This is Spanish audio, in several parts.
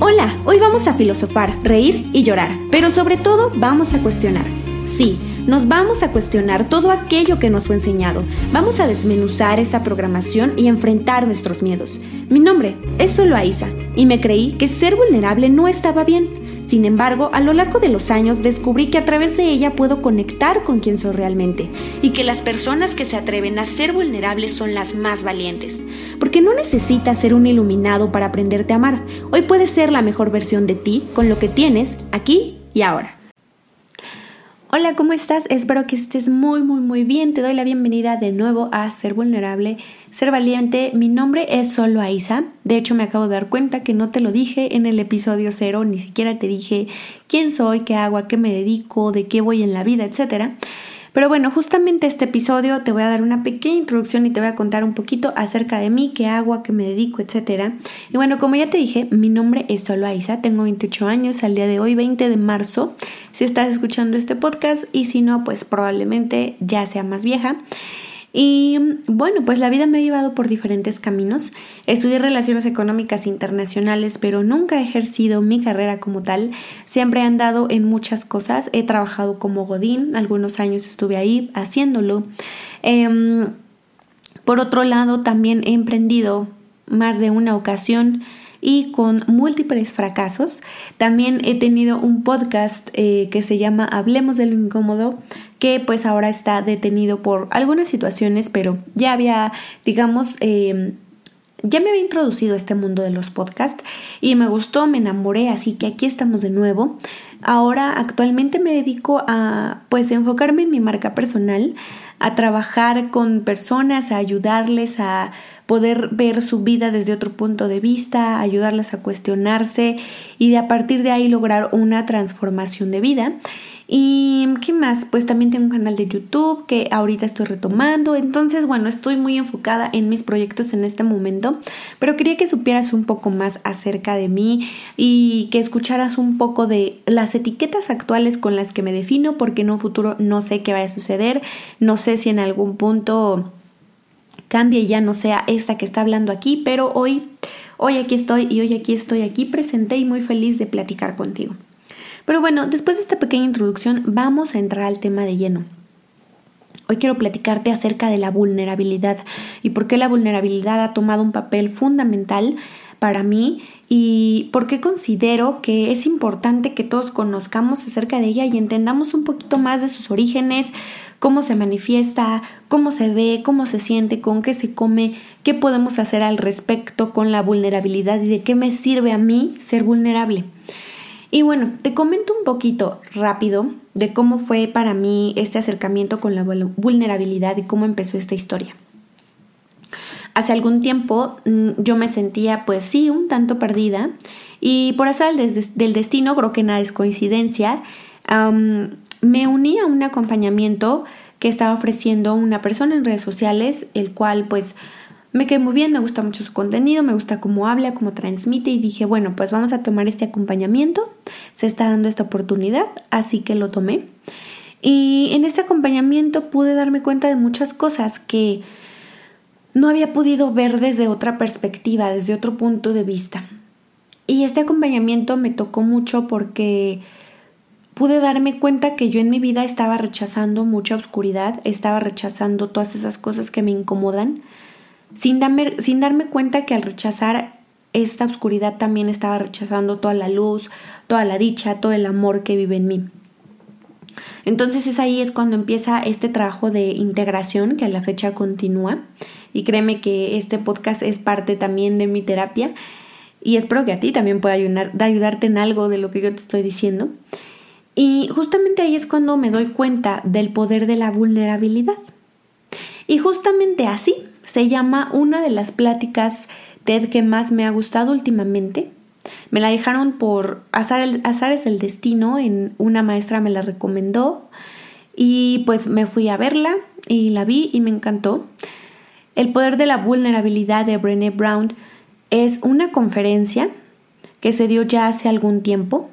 Hola, hoy vamos a filosofar, reír y llorar, pero sobre todo vamos a cuestionar. Sí, nos vamos a cuestionar todo aquello que nos fue enseñado. Vamos a desmenuzar esa programación y enfrentar nuestros miedos. Mi nombre es Solo y me creí que ser vulnerable no estaba bien. Sin embargo, a lo largo de los años descubrí que a través de ella puedo conectar con quien soy realmente y que las personas que se atreven a ser vulnerables son las más valientes. Porque no necesitas ser un iluminado para aprenderte a amar. Hoy puedes ser la mejor versión de ti con lo que tienes aquí y ahora. Hola, ¿cómo estás? Espero que estés muy, muy, muy bien. Te doy la bienvenida de nuevo a Ser Vulnerable, Ser Valiente. Mi nombre es Solo Aiza. De hecho, me acabo de dar cuenta que no te lo dije en el episodio cero, ni siquiera te dije quién soy, qué hago, a qué me dedico, de qué voy en la vida, etcétera. Pero bueno, justamente este episodio te voy a dar una pequeña introducción y te voy a contar un poquito acerca de mí, qué hago, a qué me dedico, etc. Y bueno, como ya te dije, mi nombre es Solo Aiza, tengo 28 años al día de hoy, 20 de marzo, si estás escuchando este podcast y si no, pues probablemente ya sea más vieja. Y bueno, pues la vida me ha llevado por diferentes caminos. Estudié relaciones económicas internacionales, pero nunca he ejercido mi carrera como tal. Siempre he andado en muchas cosas. He trabajado como Godín, algunos años estuve ahí haciéndolo. Em, por otro lado, también he emprendido más de una ocasión y con múltiples fracasos. También he tenido un podcast eh, que se llama Hablemos de lo incómodo, que pues ahora está detenido por algunas situaciones, pero ya había, digamos, em, ya me había introducido a este mundo de los podcasts y me gustó, me enamoré, así que aquí estamos de nuevo. Ahora actualmente me dedico a pues enfocarme en mi marca personal, a trabajar con personas, a ayudarles a poder ver su vida desde otro punto de vista, ayudarlas a cuestionarse y a partir de ahí lograr una transformación de vida. ¿Y qué más? Pues también tengo un canal de YouTube que ahorita estoy retomando. Entonces, bueno, estoy muy enfocada en mis proyectos en este momento. Pero quería que supieras un poco más acerca de mí y que escucharas un poco de las etiquetas actuales con las que me defino, porque en un futuro no sé qué vaya a suceder. No sé si en algún punto cambie y ya no sea esta que está hablando aquí, pero hoy, hoy aquí estoy y hoy aquí estoy aquí presente y muy feliz de platicar contigo. Pero bueno, después de esta pequeña introducción vamos a entrar al tema de lleno. Hoy quiero platicarte acerca de la vulnerabilidad y por qué la vulnerabilidad ha tomado un papel fundamental para mí y por qué considero que es importante que todos conozcamos acerca de ella y entendamos un poquito más de sus orígenes, cómo se manifiesta, cómo se ve, cómo se siente, con qué se come, qué podemos hacer al respecto con la vulnerabilidad y de qué me sirve a mí ser vulnerable. Y bueno, te comento un poquito rápido de cómo fue para mí este acercamiento con la vulnerabilidad y cómo empezó esta historia. Hace algún tiempo mm, yo me sentía pues sí un tanto perdida y por azar del destino, creo que nada es coincidencia, me uní a un acompañamiento que estaba ofreciendo una persona en redes sociales, el cual pues me quedé muy bien, me gusta mucho su contenido, me gusta cómo habla, cómo transmite y dije, bueno, pues vamos a tomar este acompañamiento, se está dando esta oportunidad, así que lo tomé. Y en este acompañamiento pude darme cuenta de muchas cosas que no había podido ver desde otra perspectiva, desde otro punto de vista. Y este acompañamiento me tocó mucho porque pude darme cuenta que yo en mi vida estaba rechazando mucha oscuridad, estaba rechazando todas esas cosas que me incomodan, sin darme, sin darme cuenta que al rechazar esta oscuridad también estaba rechazando toda la luz, toda la dicha, todo el amor que vive en mí. Entonces es ahí es cuando empieza este trabajo de integración que a la fecha continúa y créeme que este podcast es parte también de mi terapia y espero que a ti también pueda ayudar, ayudarte en algo de lo que yo te estoy diciendo. Y justamente ahí es cuando me doy cuenta del poder de la vulnerabilidad. Y justamente así se llama una de las pláticas TED que más me ha gustado últimamente. Me la dejaron por azar, es el destino, en una maestra me la recomendó y pues me fui a verla y la vi y me encantó. El poder de la vulnerabilidad de Brené Brown es una conferencia que se dio ya hace algún tiempo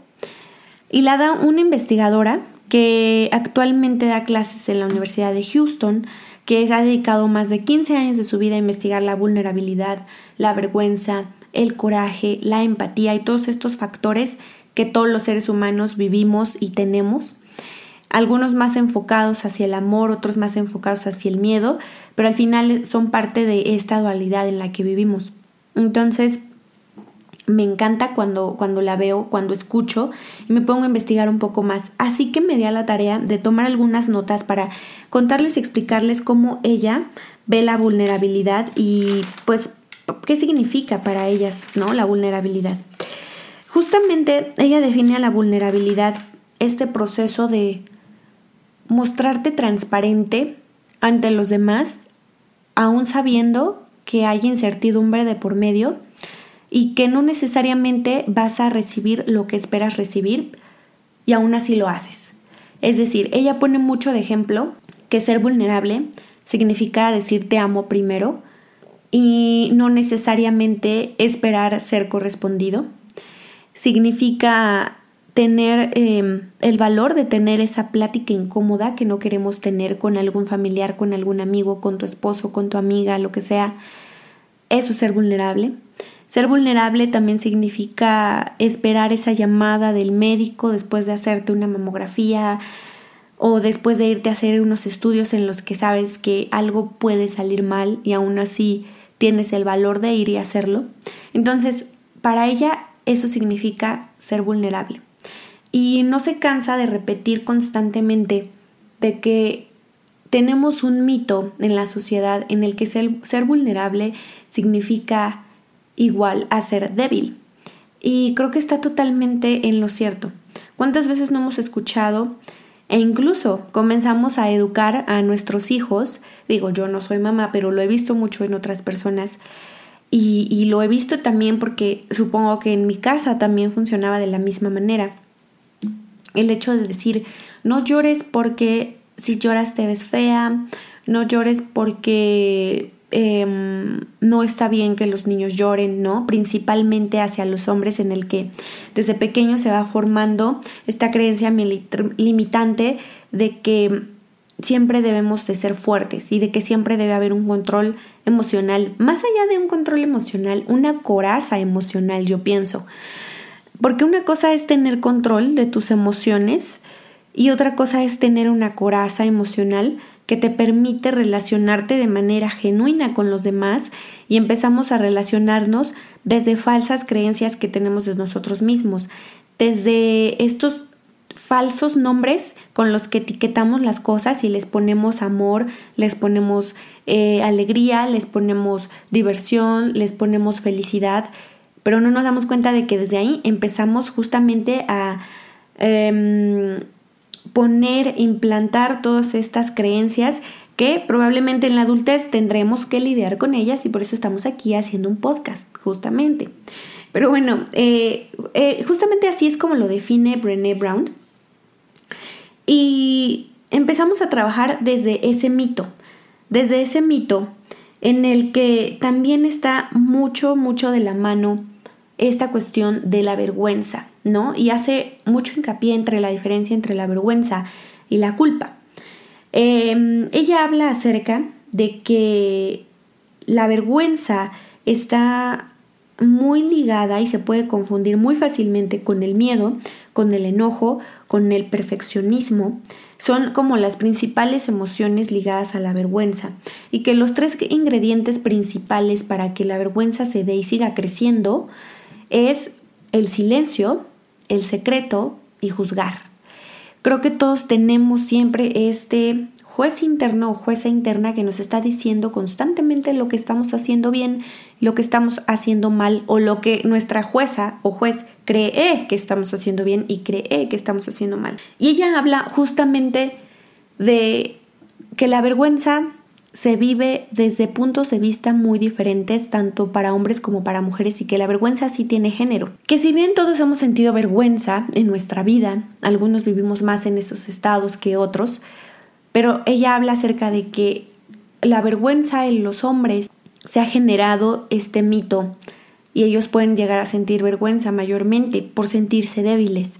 y la da una investigadora que actualmente da clases en la Universidad de Houston, que ha dedicado más de 15 años de su vida a investigar la vulnerabilidad, la vergüenza, el coraje, la empatía y todos estos factores que todos los seres humanos vivimos y tenemos. Algunos más enfocados hacia el amor, otros más enfocados hacia el miedo, pero al final son parte de esta dualidad en la que vivimos. Entonces, me encanta cuando, cuando la veo, cuando escucho y me pongo a investigar un poco más. Así que me di a la tarea de tomar algunas notas para contarles y explicarles cómo ella ve la vulnerabilidad y pues qué significa para ellas, ¿no? La vulnerabilidad. Justamente ella define a la vulnerabilidad este proceso de mostrarte transparente ante los demás, aún sabiendo que hay incertidumbre de por medio y que no necesariamente vas a recibir lo que esperas recibir y aún así lo haces. Es decir, ella pone mucho de ejemplo que ser vulnerable significa decir te amo primero y no necesariamente esperar ser correspondido. Significa tener em, el valor de tener esa plática incómoda que no queremos tener con algún familiar, con algún amigo, con tu esposo, con tu amiga, lo que sea. Eso es ser vulnerable. Ser vulnerable también significa esperar esa llamada del médico después de hacerte una mamografía o después de irte a hacer unos estudios en los que sabes que algo puede salir mal y aún así tienes el valor de ir y hacerlo. Entonces, para ella eso significa ser vulnerable. Y no se cansa de repetir constantemente de que tenemos un mito en la sociedad en el que ser, ser vulnerable significa igual a ser débil. Y creo que está totalmente en lo cierto. ¿Cuántas veces no hemos escuchado e incluso comenzamos a educar a nuestros hijos? Digo, yo no soy mamá, pero lo he visto mucho en otras personas. Y, lo he visto también porque supongo que en mi casa también funcionaba de la misma manera. El hecho de decir, no llores porque si lloras te ves fea, no llores porque Em, no está bien que los niños lloren, ¿no? Principalmente hacia los hombres en el que desde pequeño se va formando esta creencia limitante de que siempre debemos de ser fuertes y de que siempre debe haber un control emocional, más allá de un control emocional, una coraza emocional, yo pienso. Porque una cosa es tener control de tus emociones y otra cosa es tener una coraza emocional que te permite relacionarte de manera genuina con los demás y empezamos a relacionarnos desde falsas creencias que tenemos de nosotros mismos, desde estos falsos nombres con los que etiquetamos las cosas y les ponemos amor, les ponemos eh, alegría, les ponemos diversión, les ponemos felicidad, pero no nos damos cuenta de que desde ahí empezamos justamente a... Em, poner, implantar todas estas creencias que probablemente en la adultez tendremos que lidiar con ellas y por eso estamos aquí haciendo un podcast, justamente. Pero bueno, eh, eh, justamente así es como lo define Brené Brown. Y empezamos a trabajar desde ese mito, desde ese mito en el que también está mucho, mucho de la mano esta cuestión de la vergüenza, ¿no? Y hace mucho hincapié entre la diferencia entre la vergüenza y la culpa. Em, ella habla acerca de que la vergüenza está muy ligada y se puede confundir muy fácilmente con el miedo, con el enojo, con el perfeccionismo. Son como las principales emociones ligadas a la vergüenza y que los tres ingredientes principales para que la vergüenza se dé y siga creciendo es el silencio, el secreto y juzgar. Creo que todos tenemos siempre este juez interno o jueza interna que nos está diciendo constantemente lo que estamos haciendo bien, lo que estamos haciendo mal o lo que nuestra jueza o juez cree que estamos haciendo bien y cree que estamos haciendo mal. Y ella habla justamente de que la vergüenza se vive desde puntos de vista muy diferentes, tanto para hombres como para mujeres, y que la vergüenza sí tiene género. Que si bien todos hemos sentido vergüenza en nuestra vida, algunos vivimos más en esos estados que otros, pero ella habla acerca de que la vergüenza en los hombres se ha generado este mito y ellos pueden llegar a sentir vergüenza mayormente por sentirse débiles,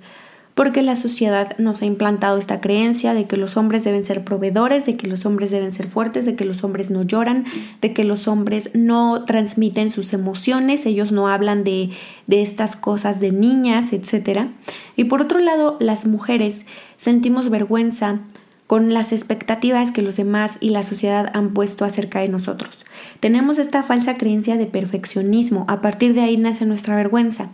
porque la sociedad nos ha implantado esta creencia de que los hombres deben ser proveedores, de que los hombres deben ser fuertes, de que los hombres no lloran, de que los hombres no transmiten sus emociones, ellos no hablan de, de estas cosas de niñas, etc. Y por otro lado, las mujeres sentimos vergüenza con las expectativas que los demás y la sociedad han puesto acerca de nosotros. Tenemos esta falsa creencia de perfeccionismo, a partir de ahí nace nuestra vergüenza,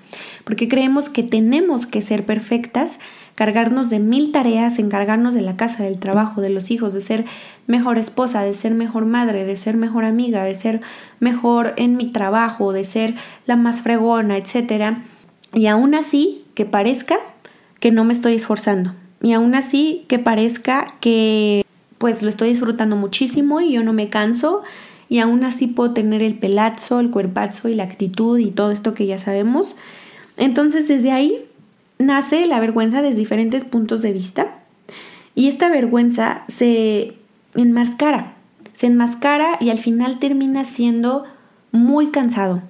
porque creemos que tenemos que ser perfectas, cargarnos de mil tareas, encargarnos de la casa, del trabajo, de los hijos, de ser mejor esposa, de ser mejor madre, de ser mejor amiga, de ser mejor en mi trabajo, de ser la más fregona, etc. Y aún así, que parezca que no me estoy esforzando, y aún así que parezca que pues lo estoy disfrutando muchísimo y yo no me canso. Y aún así puedo tener el pelazo, el cuerpazo y la actitud y todo esto que ya sabemos. Entonces desde ahí nace la vergüenza desde diferentes puntos de vista. Y esta vergüenza se enmascara, se enmascara y al final termina siendo muy cansado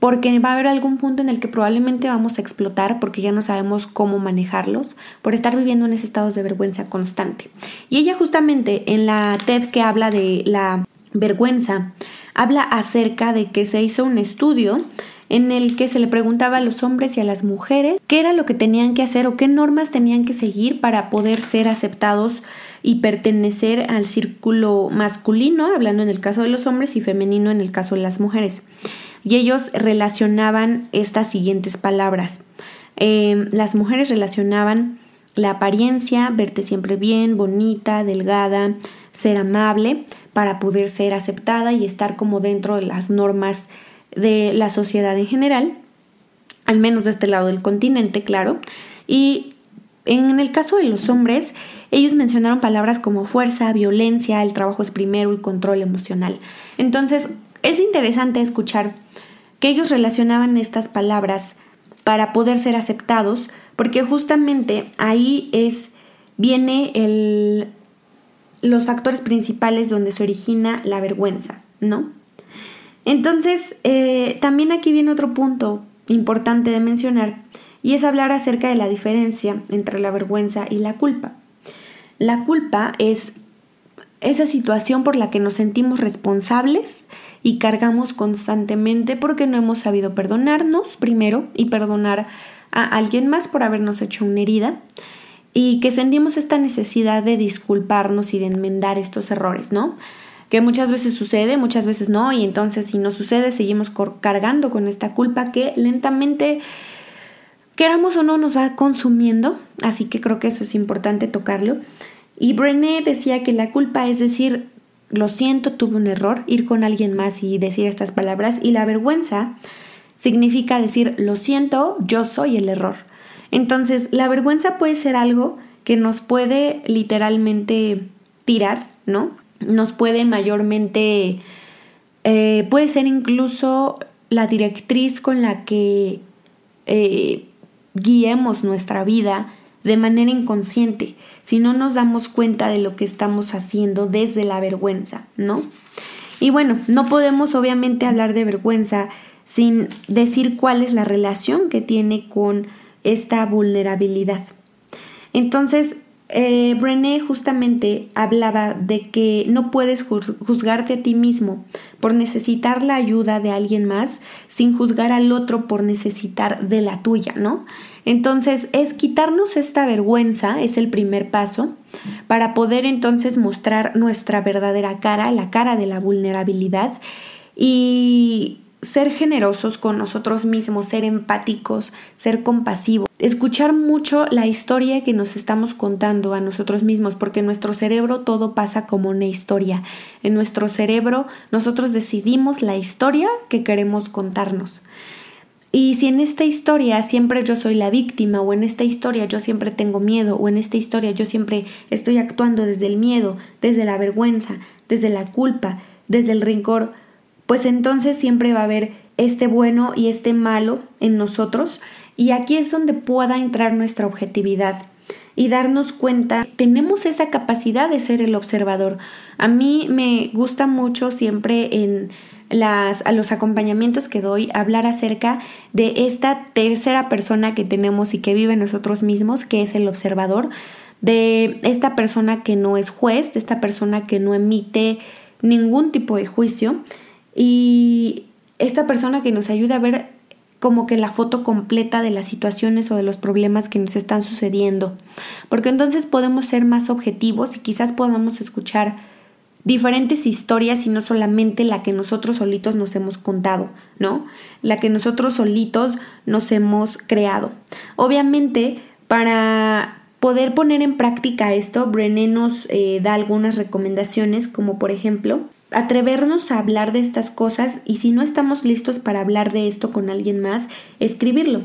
porque va a haber algún punto en el que probablemente vamos a explotar porque ya no sabemos cómo manejarlos, por estar viviendo en ese estado de vergüenza constante. Y ella justamente en la TED que habla de la vergüenza, habla acerca de que se hizo un estudio en el que se le preguntaba a los hombres y a las mujeres qué era lo que tenían que hacer o qué normas tenían que seguir para poder ser aceptados y pertenecer al círculo masculino, hablando en el caso de los hombres, y femenino en el caso de las mujeres y ellos relacionaban estas siguientes palabras. Em, las mujeres relacionaban la apariencia, verte siempre bien, bonita, delgada, ser amable para poder ser aceptada y estar como dentro de las normas de la sociedad en general, al menos de este lado del continente, claro. Y en el caso de los hombres, ellos mencionaron palabras como fuerza, violencia, el trabajo es primero y control emocional. Entonces, es interesante escuchar que ellos relacionaban estas palabras para poder ser aceptados, porque justamente ahí es viene el, los factores principales donde se origina la vergüenza, ¿no? Entonces, eh, también aquí viene otro punto importante de mencionar, y es hablar acerca de la diferencia entre la vergüenza y la culpa. La culpa es esa situación por la que nos sentimos responsables y cargamos constantemente porque no hemos sabido perdonarnos primero y perdonar a alguien más por habernos hecho una herida y que sentimos esta necesidad de disculparnos y de enmendar estos errores, ¿no? Que muchas veces sucede, muchas veces no, y entonces si no sucede seguimos cargando con esta culpa que lentamente, queramos o no, nos va consumiendo, así que creo que eso es importante tocarlo. Y Brené decía que la culpa es decir, lo siento, tuve un error, ir con alguien más y decir estas palabras. Y la vergüenza significa decir, lo siento, yo soy el error. Entonces, la vergüenza puede ser algo que nos puede literalmente tirar, ¿no? Nos puede mayormente, eh, puede ser incluso la directriz con la que eh, guiemos nuestra vida de manera inconsciente si no nos damos cuenta de lo que estamos haciendo desde la vergüenza, ¿no? Y bueno, no podemos obviamente hablar de vergüenza sin decir cuál es la relación que tiene con esta vulnerabilidad. Entonces, eh, Brené justamente hablaba de que no puedes juzgarte a ti mismo por necesitar la ayuda de alguien más sin juzgar al otro por necesitar de la tuya, ¿no? Entonces es quitarnos esta vergüenza, es el primer paso, para poder entonces mostrar nuestra verdadera cara, la cara de la vulnerabilidad y ser generosos con nosotros mismos, ser empáticos, ser compasivos, escuchar mucho la historia que nos estamos contando a nosotros mismos, porque en nuestro cerebro todo pasa como una historia. En nuestro cerebro nosotros decidimos la historia que queremos contarnos. Y si en esta historia siempre yo soy la víctima o en esta historia yo siempre tengo miedo o en esta historia yo siempre estoy actuando desde el miedo, desde la vergüenza, desde la culpa, desde el rencor, pues entonces siempre va a haber este bueno y este malo en nosotros y aquí es donde pueda entrar nuestra objetividad y darnos cuenta, tenemos esa capacidad de ser el observador. A mí me gusta mucho siempre en las, a los acompañamientos que doy, hablar acerca de esta tercera persona que tenemos y que vive nosotros mismos, que es el observador, de esta persona que no es juez, de esta persona que no emite ningún tipo de juicio y esta persona que nos ayuda a ver como que la foto completa de las situaciones o de los problemas que nos están sucediendo. Porque entonces podemos ser más objetivos y quizás podamos escuchar diferentes historias y no solamente la que nosotros solitos nos hemos contado, ¿no? La que nosotros solitos nos hemos creado. Obviamente, para poder poner en práctica esto, Brené nos eh, da algunas recomendaciones, como por ejemplo, atrevernos a hablar de estas cosas y si no estamos listos para hablar de esto con alguien más, escribirlo.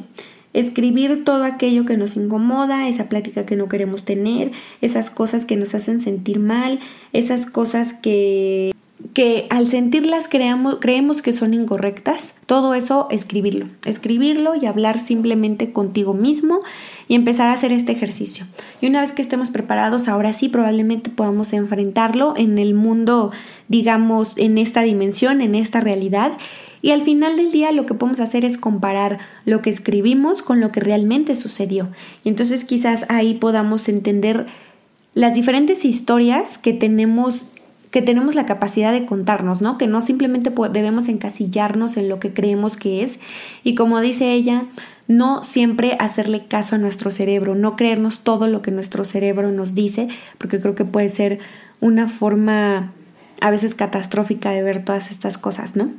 Escribir todo aquello que nos incomoda, esa plática que no queremos tener, esas cosas que nos hacen sentir mal, esas cosas que que al sentirlas creamos, creemos que son incorrectas, todo eso escribirlo, escribirlo y hablar simplemente contigo mismo y empezar a hacer este ejercicio. Y una vez que estemos preparados, ahora sí probablemente podamos enfrentarlo en el mundo, digamos, en esta dimensión, en esta realidad. Y al final del día lo que podemos hacer es comparar lo que escribimos con lo que realmente sucedió. Y entonces quizás ahí podamos entender las diferentes historias que tenemos que tenemos la capacidad de contarnos, ¿no? Que no simplemente debemos encasillarnos en lo que creemos que es. Y como dice ella, no siempre hacerle caso a nuestro cerebro, no creernos todo lo que nuestro cerebro nos dice, porque creo que puede ser una forma a veces catastrófica de ver todas estas cosas, ¿no?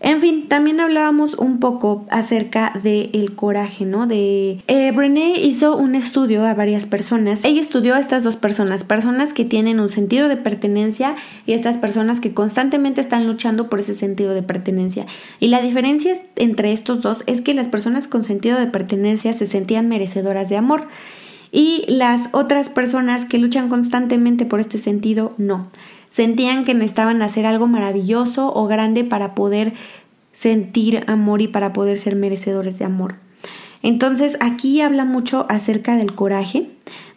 En fin, también hablábamos un poco acerca del coraje, ¿no? De eh, Brené hizo un estudio a varias personas. Ella estudió a estas dos personas, personas que tienen un sentido de pertenencia y estas personas que constantemente están luchando por ese sentido de pertenencia. Y la diferencia entre estos dos es que las personas con sentido de pertenencia se sentían merecedoras de amor y las otras personas que luchan constantemente por este sentido no sentían que necesitaban hacer algo maravilloso o grande para poder sentir amor y para poder ser merecedores de amor. Entonces aquí habla mucho acerca del coraje,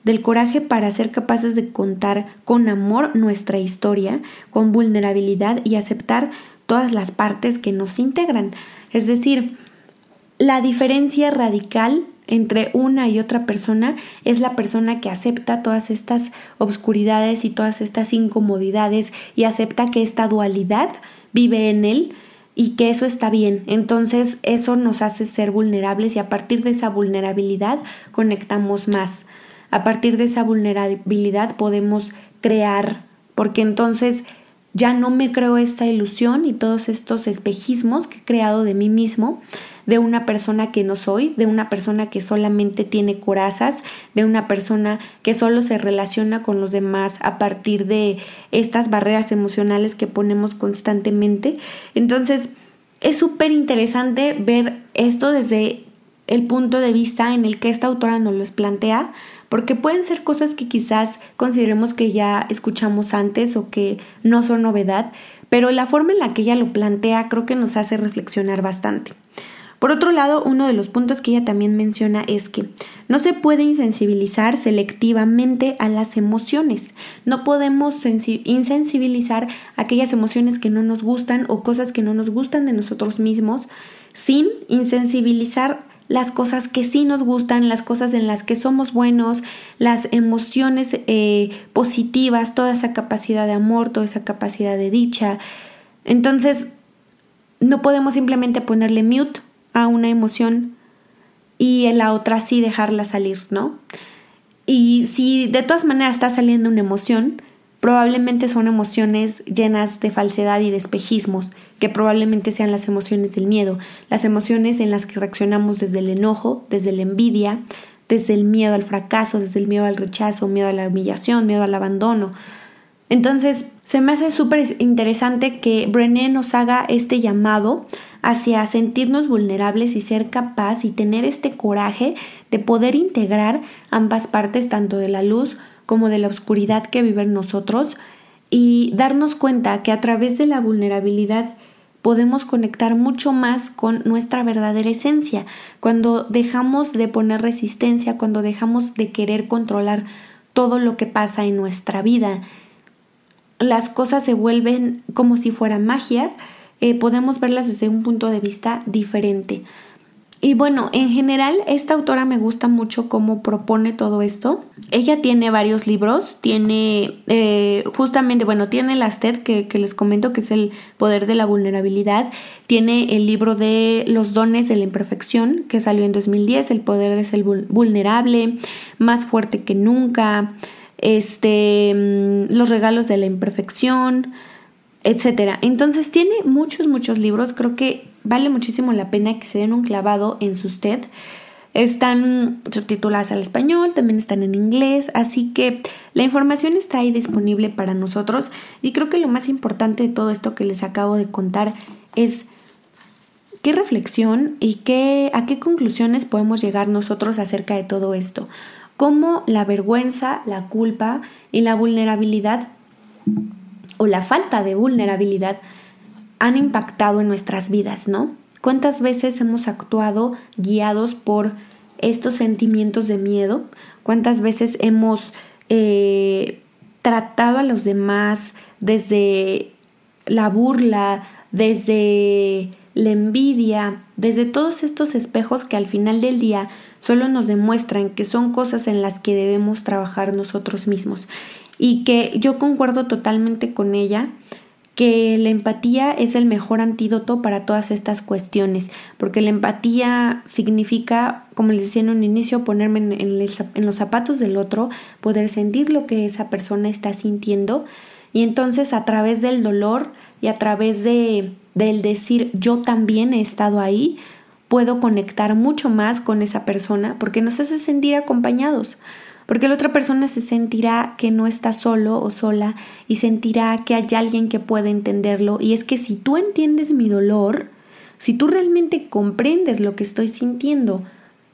del coraje para ser capaces de contar con amor nuestra historia, con vulnerabilidad y aceptar todas las partes que nos integran. Es decir, la diferencia radical entre una y otra persona es la persona que acepta todas estas obscuridades y todas estas incomodidades y acepta que esta dualidad vive en él y que eso está bien. Entonces eso nos hace ser vulnerables y a partir de esa vulnerabilidad conectamos más. A partir de esa vulnerabilidad podemos crear, porque entonces ya no me creo esta ilusión y todos estos espejismos que he creado de mí mismo, de una persona que no soy, de una persona que solamente tiene corazas, de una persona que solo se relaciona con los demás a partir de estas barreras emocionales que ponemos constantemente. Entonces, es súper interesante ver esto desde el punto de vista en el que esta autora nos los plantea, porque pueden ser cosas que quizás consideremos que ya escuchamos antes o que no son novedad, pero la forma en la que ella lo plantea creo que nos hace reflexionar bastante. Por otro lado, uno de los puntos que ella también menciona es que no se puede insensibilizar selectivamente a las emociones. No podemos insensibilizar aquellas emociones que no nos gustan o cosas que no nos gustan de nosotros mismos sin insensibilizar las cosas que sí nos gustan, las cosas en las que somos buenos, las emociones eh, positivas, toda esa capacidad de amor, toda esa capacidad de dicha. Entonces, no podemos simplemente ponerle mute a una emoción y en la otra sí dejarla salir, ¿no? Y si de todas maneras está saliendo una emoción, probablemente son emociones llenas de falsedad y de espejismos, que probablemente sean las emociones del miedo, las emociones en las que reaccionamos desde el enojo, desde la envidia, desde el miedo al fracaso, desde el miedo al rechazo, miedo a la humillación, miedo al abandono. Entonces, se me hace súper interesante que Brené nos haga este llamado hacia sentirnos vulnerables y ser capaz y tener este coraje de poder integrar ambas partes, tanto de la luz como de la oscuridad que vive en nosotros y darnos cuenta que a través de la vulnerabilidad podemos conectar mucho más con nuestra verdadera esencia. Cuando dejamos de poner resistencia, cuando dejamos de querer controlar todo lo que pasa en nuestra vida, las cosas se vuelven como si fuera magia eh, podemos verlas desde un punto de vista diferente. Y bueno, en general, esta autora me gusta mucho cómo propone todo esto. Ella tiene varios libros, tiene eh, justamente, bueno, tiene las TED que, que, les comento que es el poder de la vulnerabilidad, tiene el libro de los dones de la imperfección que salió en 2010, el poder de ser vulnerable, más fuerte que nunca, este, mm, los regalos de la imperfección, etcétera. Entonces tiene muchos, muchos libros, creo que vale muchísimo la pena que se den un clavado en sus TED. Están subtituladas al español, también están en inglés, así que la información está ahí disponible para nosotros y creo que lo más importante de todo esto que les acabo de contar es qué reflexión y qué, a qué conclusiones podemos llegar nosotros acerca de todo esto. Cómo la vergüenza, la culpa y la vulnerabilidad o la falta de vulnerabilidad han impactado en nuestras vidas, ¿no? ¿Cuántas veces hemos actuado guiados por estos sentimientos de miedo? ¿Cuántas veces hemos eh, tratado a los demás desde la burla, desde la envidia, desde todos estos espejos que al final del día solo nos demuestran que son cosas en las que debemos trabajar nosotros mismos? Y que yo concuerdo totalmente con ella que la empatía es el mejor antídoto para todas estas cuestiones, porque la empatía significa, como les decía en un inicio, ponerme en, los zapatos del otro, poder sentir lo que esa persona está sintiendo y entonces a través del dolor y a través de, del decir yo también he estado ahí, puedo conectar mucho más con esa persona porque nos hace sentir acompañados porque la otra persona se sentirá que no está solo o sola y sentirá que hay alguien que puede entenderlo. Y es que si tú entiendes mi dolor, si tú realmente comprendes lo que estoy sintiendo,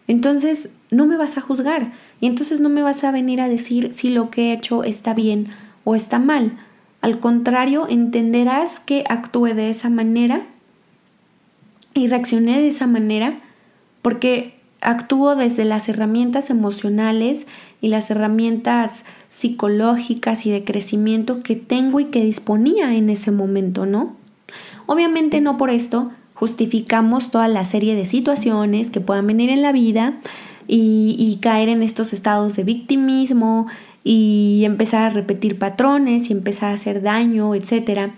entonces no me vas a juzgar y entonces no me vas a venir a decir si lo que he hecho está bien o está mal. Al contrario, entenderás que actué de esa manera y reaccioné de esa manera porque actúo desde las herramientas emocionales y las herramientas psicológicas y de crecimiento que tengo y que disponía en ese momento, ¿no? Obviamente no por esto justificamos toda la serie de situaciones que puedan venir en la vida y, y caer en estos estados de victimismo y empezar a repetir patrones y empezar a hacer daño, etc.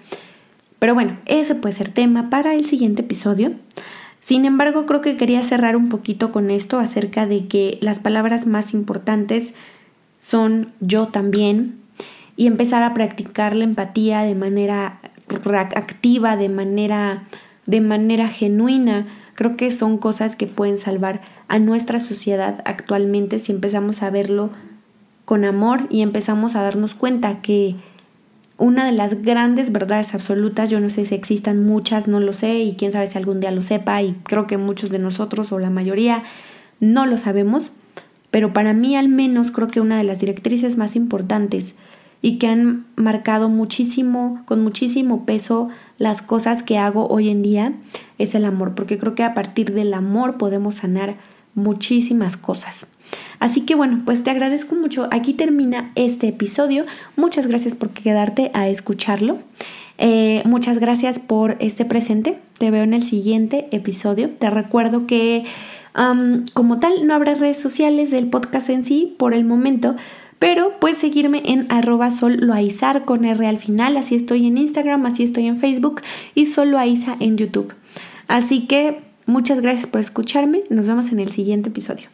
Pero bueno, ese puede ser tema para el siguiente episodio. Sin embargo, creo que quería cerrar un poquito con esto acerca de que las palabras más importantes son yo también y empezar a practicar la empatía de manera activa, de manera de manera genuina. Creo que son cosas que pueden salvar a nuestra sociedad actualmente si empezamos a verlo con amor y empezamos a darnos cuenta que una de las grandes verdades absolutas, yo no sé si existan muchas, no lo sé, y quién sabe si algún día lo sepa, y creo que muchos de nosotros o la mayoría no lo sabemos, pero para mí al menos creo que una de las directrices más importantes y que han marcado muchísimo, con muchísimo peso las cosas que hago hoy en día es el amor, porque creo que a partir del amor podemos sanar muchísimas cosas. Así que bueno, pues te agradezco mucho. Aquí termina este episodio. Muchas gracias por quedarte a escucharlo. Eh, muchas gracias por este presente. Te veo en el siguiente episodio. Te recuerdo que como tal no habrá redes sociales del podcast en sí por el momento. Pero puedes seguirme en arroba soloaizar con R al final. Así estoy en Instagram, así estoy en Facebook y solo Aiza en YouTube. Así que muchas gracias por escucharme. Nos vemos en el siguiente episodio.